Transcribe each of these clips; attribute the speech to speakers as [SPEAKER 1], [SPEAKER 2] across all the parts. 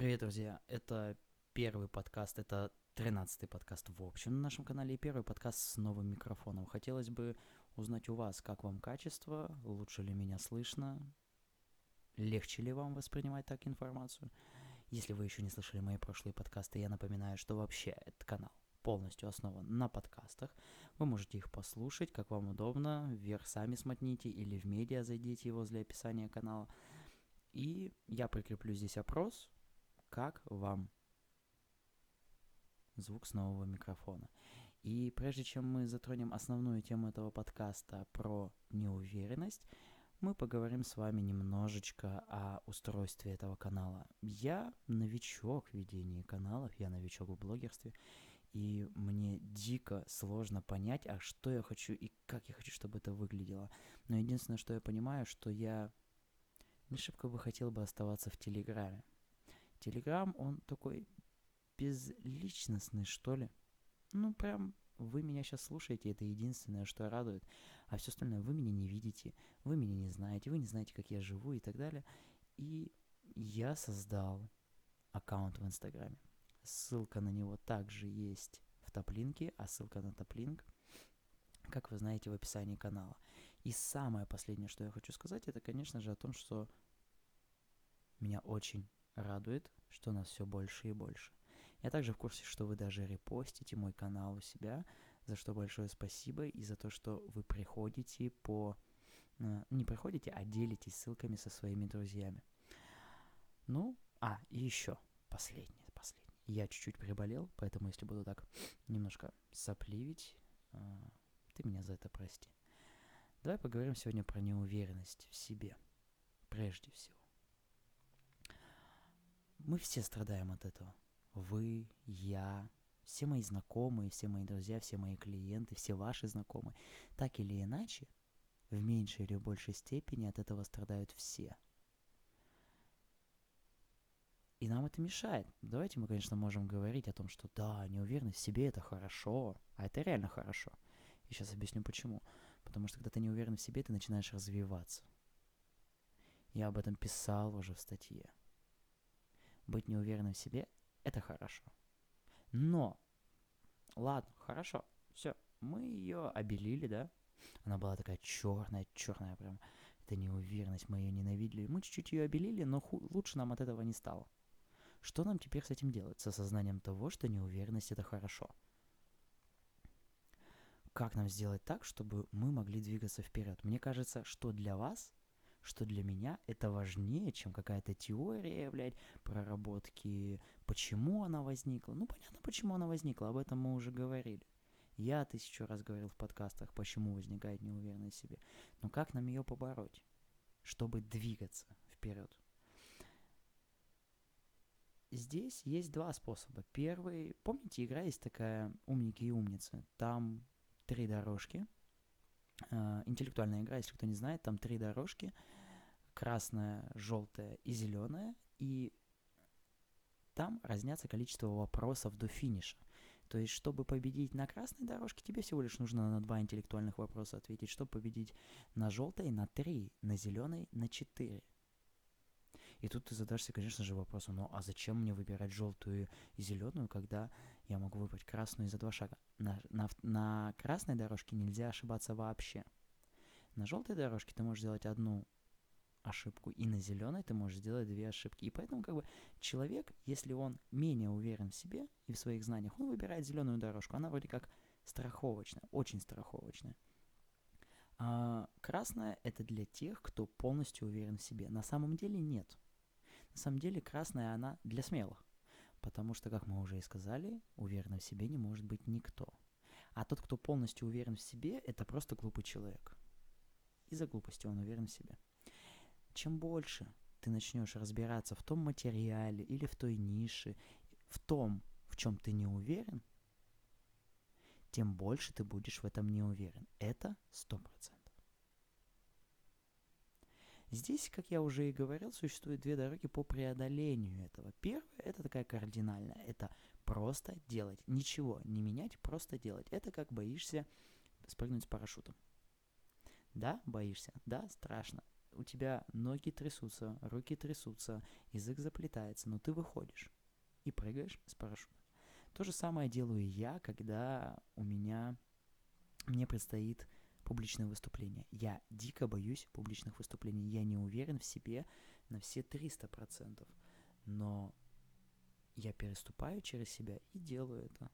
[SPEAKER 1] Привет, друзья! Это первый подкаст, это тринадцатый подкаст в общем на нашем канале и первый подкаст с новым микрофоном. Хотелось бы узнать у вас, как вам качество, лучше ли меня слышно, легче ли вам воспринимать так информацию. Если вы еще не слышали мои прошлые подкасты, я напоминаю, что вообще этот канал полностью основан на подкастах. Вы можете их послушать, как вам удобно, вверх сами смотните или в медиа зайдите возле описания канала. И я прикреплю здесь опрос, как вам звук с нового микрофона. И прежде чем мы затронем основную тему этого подкаста про неуверенность, мы поговорим с вами немножечко о устройстве этого канала. Я новичок в ведении каналов, я новичок в блогерстве, и мне дико сложно понять, а что я хочу и как я хочу, чтобы это выглядело. Но единственное, что я понимаю, что я не шибко бы хотел бы оставаться в Телеграме. Телеграм, он такой безличностный, что ли. Ну, прям вы меня сейчас слушаете, это единственное, что радует. А все остальное вы меня не видите, вы меня не знаете, вы не знаете, как я живу и так далее. И я создал аккаунт в Инстаграме. Ссылка на него также есть в топлинке, а ссылка на топлинк, как вы знаете, в описании канала. И самое последнее, что я хочу сказать, это, конечно же, о том, что меня очень радует, что нас все больше и больше. Я также в курсе, что вы даже репостите мой канал у себя, за что большое спасибо, и за то, что вы приходите по... Э, не приходите, а делитесь ссылками со своими друзьями. Ну, а, и еще последнее, последнее. Я чуть-чуть приболел, поэтому если буду так немножко сопливить, э, ты меня за это прости. Давай поговорим сегодня про неуверенность в себе, прежде всего. Мы все страдаем от этого. Вы, я, все мои знакомые, все мои друзья, все мои клиенты, все ваши знакомые. Так или иначе, в меньшей или большей степени от этого страдают все. И нам это мешает. Давайте мы, конечно, можем говорить о том, что да, неуверенность в себе это хорошо, а это реально хорошо. И сейчас объясню почему. Потому что когда ты не уверен в себе, ты начинаешь развиваться. Я об этом писал уже в статье быть неуверенным в себе – это хорошо. Но, ладно, хорошо, все, мы ее обелили, да? Она была такая черная, черная прям. Это неуверенность, мы ее ненавидели. Мы чуть-чуть ее обелили, но ху- лучше нам от этого не стало. Что нам теперь с этим делать? С осознанием того, что неуверенность это хорошо. Как нам сделать так, чтобы мы могли двигаться вперед? Мне кажется, что для вас что для меня это важнее, чем какая-то теория, блядь, проработки, почему она возникла. Ну, понятно, почему она возникла, об этом мы уже говорили. Я тысячу раз говорил в подкастах, почему возникает неуверенность в себе. Но как нам ее побороть, чтобы двигаться вперед? Здесь есть два способа. Первый, помните, игра есть такая «Умники и умницы». Там три дорожки – интеллектуальная игра, если кто не знает, там три дорожки, красная, желтая и зеленая, и там разнятся количество вопросов до финиша. То есть, чтобы победить на красной дорожке, тебе всего лишь нужно на два интеллектуальных вопроса ответить. Чтобы победить на желтой, на три, на зеленой, на четыре. И тут ты задашься, конечно же, вопросом, ну а зачем мне выбирать желтую и зеленую, когда я могу выбрать красную за два шага? На, на, на красной дорожке нельзя ошибаться вообще. На желтой дорожке ты можешь сделать одну ошибку, и на зеленой ты можешь сделать две ошибки. И поэтому как бы человек, если он менее уверен в себе и в своих знаниях, он выбирает зеленую дорожку. Она вроде как страховочная, очень страховочная. А красная это для тех, кто полностью уверен в себе. На самом деле нет. На самом деле красная она для смелых. Потому что, как мы уже и сказали, уверенным в себе не может быть никто. А тот, кто полностью уверен в себе, это просто глупый человек. Из-за глупости он уверен в себе. Чем больше ты начнешь разбираться в том материале или в той нише, в том, в чем ты не уверен, тем больше ты будешь в этом не уверен. Это сто процентов. Здесь, как я уже и говорил, существует две дороги по преодолению этого. Первая – это такая кардинальная. Это просто делать. Ничего не менять, просто делать. Это как боишься спрыгнуть с парашютом. Да, боишься. Да, страшно. у тебя ноги трясутся, руки трясутся, язык заплетается, но ты выходишь и прыгаешь с парашютом. То же самое делаю я, когда у меня, мне предстоит публичное выступление. Я дико боюсь публичных выступлений. Я не уверен в себе на все 300%. Но я переступаю через себя и делаю это.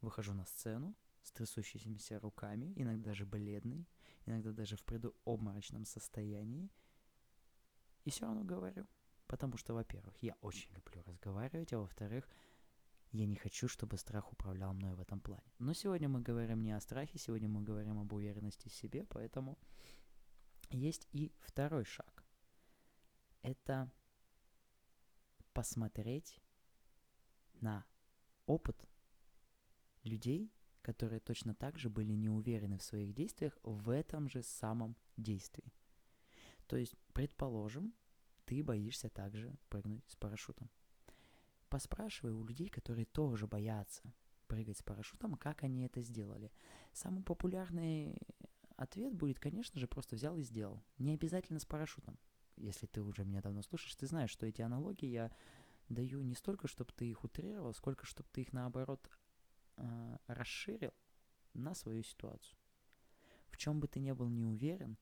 [SPEAKER 1] Выхожу на сцену с трясущимися руками, иногда даже бледный, иногда даже в предобморочном состоянии, и все равно говорю. Потому что, во-первых, я очень люблю разговаривать, а во-вторых, я не хочу, чтобы страх управлял мной в этом плане. Но сегодня мы говорим не о страхе, сегодня мы говорим об уверенности в себе, поэтому есть и второй шаг. Это посмотреть на опыт людей, которые точно так же были не уверены в своих действиях в этом же самом действии. То есть, предположим, ты боишься также прыгнуть с парашютом. Поспрашивай у людей, которые тоже боятся прыгать с парашютом, как они это сделали. Самый популярный ответ будет, конечно же, просто взял и сделал. Не обязательно с парашютом. Если ты уже меня давно слушаешь, ты знаешь, что эти аналогии я даю не столько, чтобы ты их утрировал, сколько, чтобы ты их, наоборот, э, расширил на свою ситуацию. В чем бы ты ни был не уверен,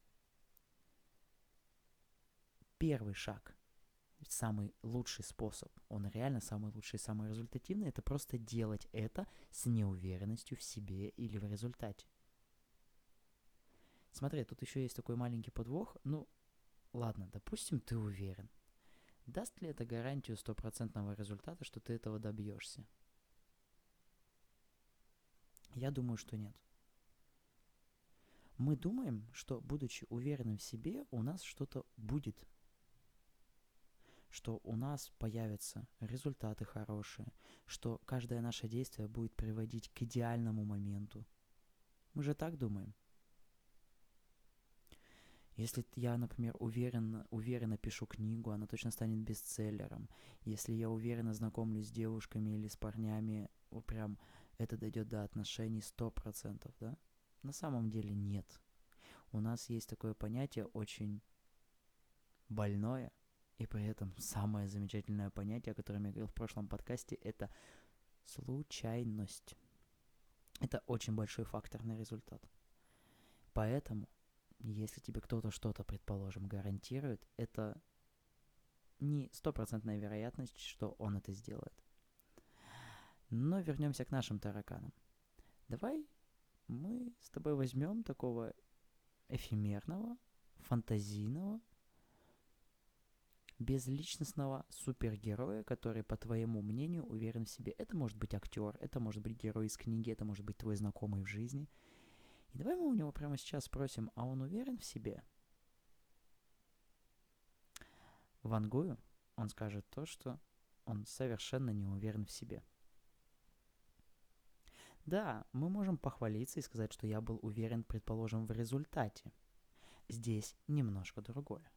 [SPEAKER 1] первый шаг, самый лучший способ, он реально самый лучший, самый результативный, это просто делать это с неуверенностью в себе или в результате. Смотри, тут еще есть такой маленький подвох. Ну, ладно, допустим, ты уверен. Даст ли это гарантию стопроцентного результата, что ты этого добьешься? Я думаю, что нет. Мы думаем, что, будучи уверенным в себе, у нас что-то будет что у нас появятся результаты хорошие, что каждое наше действие будет приводить к идеальному моменту. Мы же так думаем. Если я, например, уверен, уверенно пишу книгу, она точно станет бестселлером. Если я уверенно знакомлюсь с девушками или с парнями, прям это дойдет до отношений 100%, да? На самом деле нет. У нас есть такое понятие очень больное – и при этом самое замечательное понятие, о котором я говорил в прошлом подкасте, это случайность. Это очень большой фактор на результат. Поэтому, если тебе кто-то что-то, предположим, гарантирует, это не стопроцентная вероятность, что он это сделает. Но вернемся к нашим тараканам. Давай мы с тобой возьмем такого эфемерного, фантазийного, безличностного супергероя, который, по твоему мнению, уверен в себе. Это может быть актер, это может быть герой из книги, это может быть твой знакомый в жизни. И давай мы у него прямо сейчас спросим, а он уверен в себе? Вангую он скажет то, что он совершенно не уверен в себе. Да, мы можем похвалиться и сказать, что я был уверен, предположим, в результате. Здесь немножко другое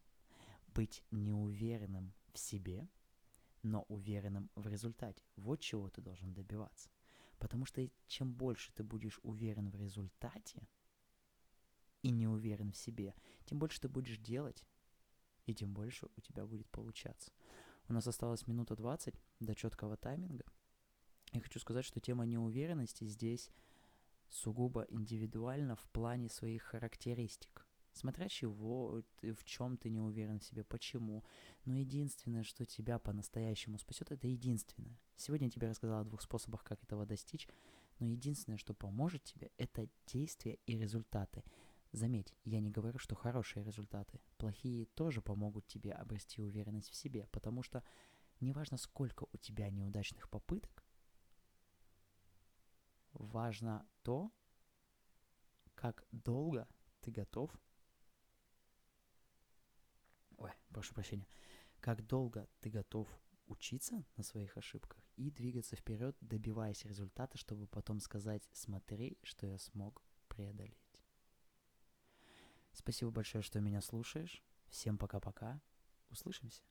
[SPEAKER 1] быть неуверенным в себе, но уверенным в результате. Вот чего ты должен добиваться. Потому что чем больше ты будешь уверен в результате и не уверен в себе, тем больше ты будешь делать, и тем больше у тебя будет получаться. У нас осталась минута 20 до четкого тайминга. Я хочу сказать, что тема неуверенности здесь сугубо индивидуальна в плане своих характеристик смотря чего, в чем ты не уверен в себе, почему. Но единственное, что тебя по-настоящему спасет, это единственное. Сегодня я тебе рассказал о двух способах, как этого достичь, но единственное, что поможет тебе, это действия и результаты. Заметь, я не говорю, что хорошие результаты. Плохие тоже помогут тебе обрести уверенность в себе, потому что неважно, сколько у тебя неудачных попыток, важно то, как долго ты готов прошу прощения, как долго ты готов учиться на своих ошибках и двигаться вперед, добиваясь результата, чтобы потом сказать, смотри, что я смог преодолеть. Спасибо большое, что меня слушаешь. Всем пока-пока. Услышимся.